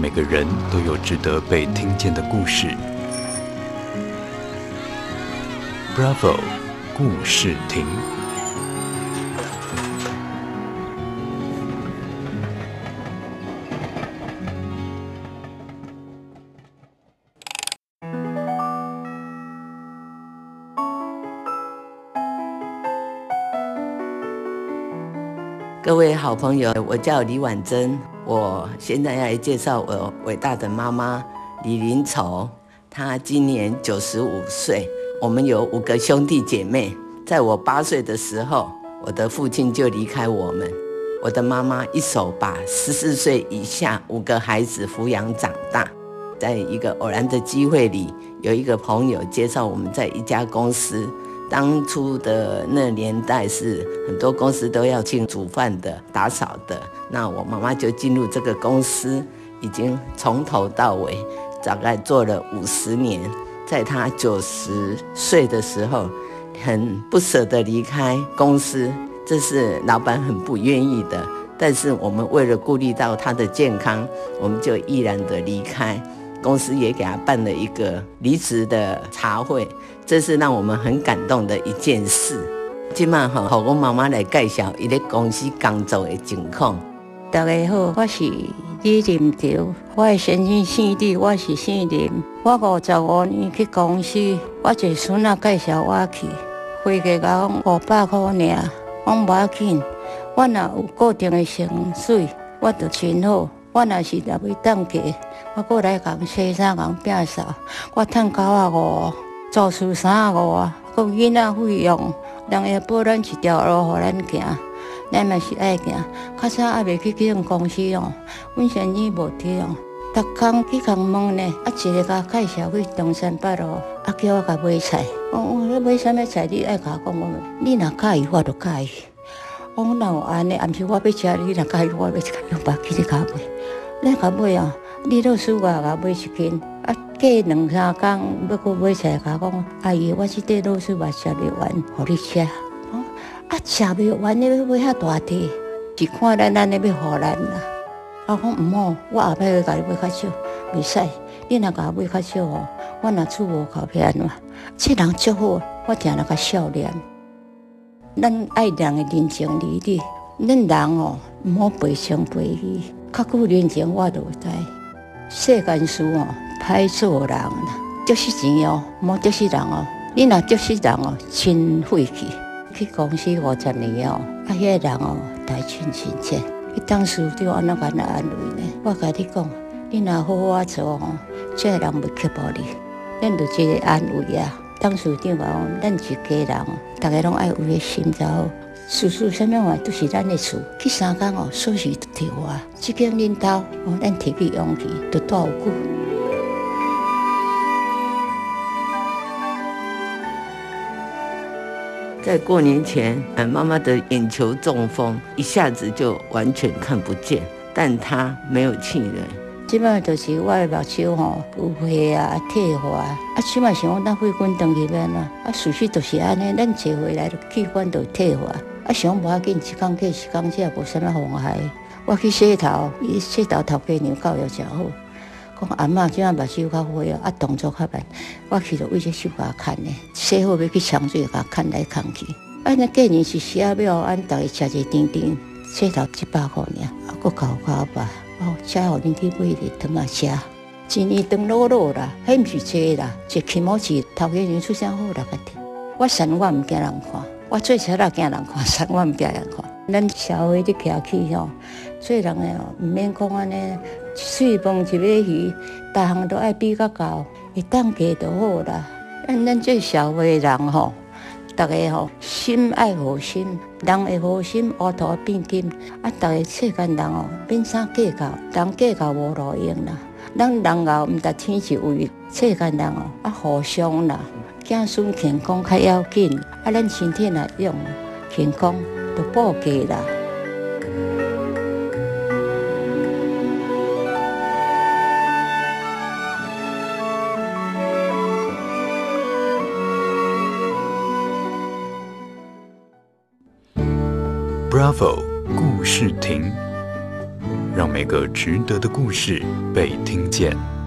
每个人都有值得被听见的故事。Bravo，故事亭。各位好朋友，我叫李婉珍，我现在要来介绍我伟大的妈妈李林愁。她今年九十五岁。我们有五个兄弟姐妹。在我八岁的时候，我的父亲就离开我们。我的妈妈一手把十四岁以下五个孩子抚养长大。在一个偶然的机会里，有一个朋友介绍我们在一家公司。当初的那年代是很多公司都要请煮饭的、打扫的，那我妈妈就进入这个公司，已经从头到尾大概做了五十年。在她九十岁的时候，很不舍得离开公司，这是老板很不愿意的。但是我们为了顾虑到她的健康，我们就毅然的离开。公司也给他办了一个离职的茶会。这是让我们很感动的一件事。今晚哈，好我妈妈来介绍伊在公司工作的情况。大家好，我是李临愁，我的先生姓李，我是姓林。我五十五年去公司，我一孙仔介绍我去，会计讲五百块尔，我无要紧。我若有固定的薪水，我就真好。我若是若要当家，我过来讲洗衫、讲摒扫，我赚九啊五。做事三个啊，搁囡仔费用，人家保咱一条路，互咱行，咱嘛是爱行。较早也未去去种公司哦，阮先生无去哦，逐工去工问呢，啊一个甲介绍去中山北路，啊叫我甲买菜。我我买啥物菜？你爱甲我讲，我你若介意，我就介意。我若有安尼，暗时我要吃，你若介意，我要去用白去你甲买。你甲买啊？你都输我甲买一斤。啊，过两三工要搁买菜，甲讲阿姨，我这块肉丝嘛吃不完，互你吃。啊，吃不完，你要买遐大块，是看咱咱咧要互咱啦。啊，讲毋好，我后摆去甲你买较少，袂使。你若甲买较少哦，我若厝无靠偏嘛。这人足好，我定那个笑脸。咱爱人的人情礼理，恁人哦，毋好背情背义，较久人情我都知。世间事哦。歹做人啦，着是钱哦，莫着是人哦。你若着是人哦，真晦气。去公司五十年哦，啊，遐个人哦，大亲亲切。伊当时就安怎安怎安慰呢？我甲你讲，你若好好做哦，这个人袂刻薄你。恁就一个安慰啊。当时就讲，咱一家人，大家拢爱有个心就好。事事啥物话都是咱的事。去三工哦，锁匙都摕我。即间领导哦，咱提起勇气，都多有久。在过年前，俺，妈妈的眼球中风，一下子就完全看不见，但她没有气馁。即摆就是我的目睭吼有血啊、退化啊，啊，起码想讲咱血管断去免啊，啊，事实就是安尼，咱坐回来气管就退化，啊，想无要紧，一工过一工，这也无啥物妨害。我去洗头，伊洗头头家娘教育诚好。讲阿嬷即马目睭较花哦，啊动作较慢，我去着为这手甲看呢，洗好要去冲水甲看来看去。安尼过年是写表，俺逐个吃一丁丁，洗头一百块尔，啊，搁搞搞吧，哦，车互恁去买哩糖啊吃，一年长老老啦，迄毋是济啦，一起毛钱头家娘出啥好啦个的。我神我毋惊人看，我做啥啦惊人看，神我毋惊人看。咱社会的客气吼，做人诶哦，毋免讲安尼。水饭一尾鱼，逐项都爱比较高，会当家就好啦。咱咱这社会人吼，逐个吼心爱和心，人会好心，乌涂变金。啊，逐个世间人哦，变啥计较，人计较无路用啦。咱人后毋值天是为，世间人哦，啊互相啦，子孙健康较要紧。啊，咱身体若用，健康就保家啦。Bravo 故事亭。让每个值得的故事被听见。